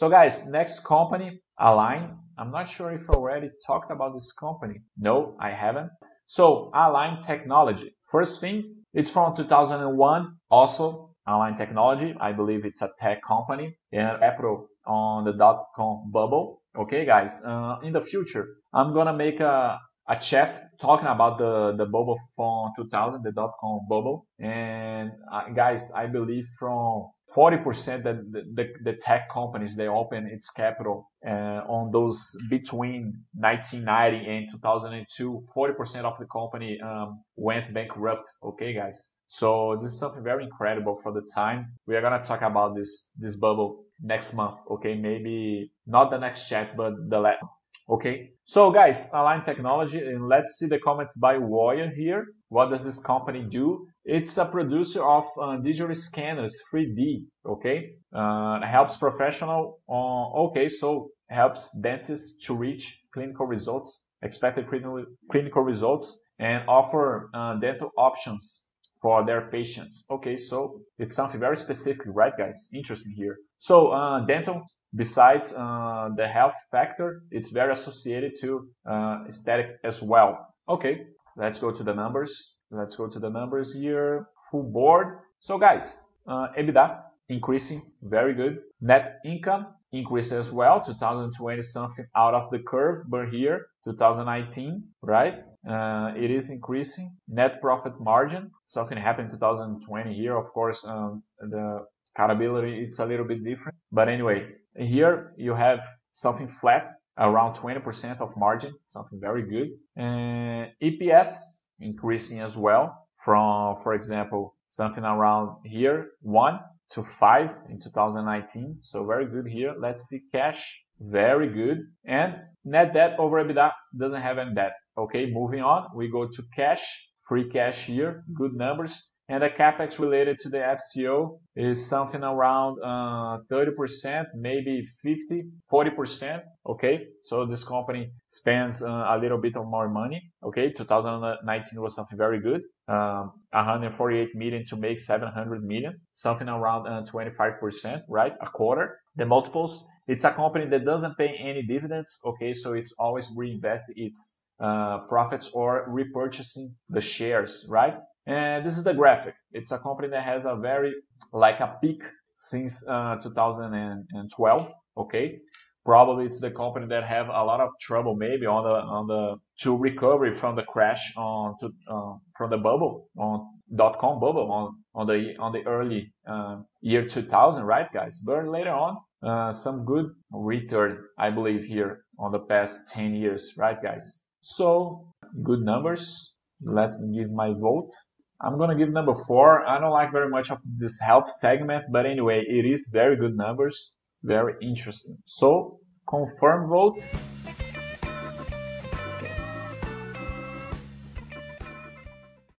So guys, next company, Align. I'm not sure if I already talked about this company. No, I haven't. So Align Technology. First thing, it's from 2001. Also, Align Technology. I believe it's a tech company and April on the dot-com bubble. Okay, guys. Uh, in the future, I'm gonna make a a chat talking about the the bubble from 2000, the dot-com bubble. And uh, guys, I believe from 40% that the, the, the, tech companies they open its capital uh, on those between 1990 and 2002 40% of the company um, went bankrupt. Okay guys? So this is something very incredible for the time. We are going to talk about this this bubble next month okay? Maybe not the next chat but the last Okay, so guys, Align Technology, and let's see the comments by Woya here. What does this company do? It's a producer of uh, digital scanners, 3D, okay? Uh, helps professional, uh, okay, so helps dentists to reach clinical results, expected clinical results, and offer uh, dental options for their patients. Okay, so it's something very specific, right guys? Interesting here. So uh, dental, besides uh, the health factor, it's very associated to uh, aesthetic as well. Okay, let's go to the numbers. Let's go to the numbers here. Full board. So guys, uh, EBITDA increasing, very good. Net income increase as well, 2020 something out of the curve, but here 2019, right? Uh, it is increasing. Net profit margin, something happened in 2020 here. Of course, um, the accountability it's a little bit different, but anyway, here you have something flat around 20% of margin, something very good. And EPS increasing as well from, for example, something around here, one to 5 in 2019. So very good here. Let's see cash. Very good. And net debt over EBITDA doesn't have any debt. Okay, moving on. We go to cash, free cash here. Good numbers. And the capex related to the FCO is something around uh, 30%, maybe 50, 40%. Okay, so this company spends uh, a little bit of more money. Okay, 2019 was something very good. Um, 148 million to make 700 million, something around uh, 25%, right? A quarter. The multiples, it's a company that doesn't pay any dividends. Okay, so it's always reinvest its uh, profits or repurchasing the shares, right? And this is the graphic. It's a company that has a very, like a peak since uh, 2012. Okay. Probably it's the company that have a lot of trouble maybe on the, on the, to recovery from the crash on, to, uh, from the bubble on dot com bubble on, on the, on the early, uh, year 2000, right guys? But later on, uh, some good return, I believe here on the past 10 years, right guys? So good numbers. Let me give my vote. I'm gonna give number four. I don't like very much of this health segment, but anyway, it is very good numbers, very interesting. So confirm vote.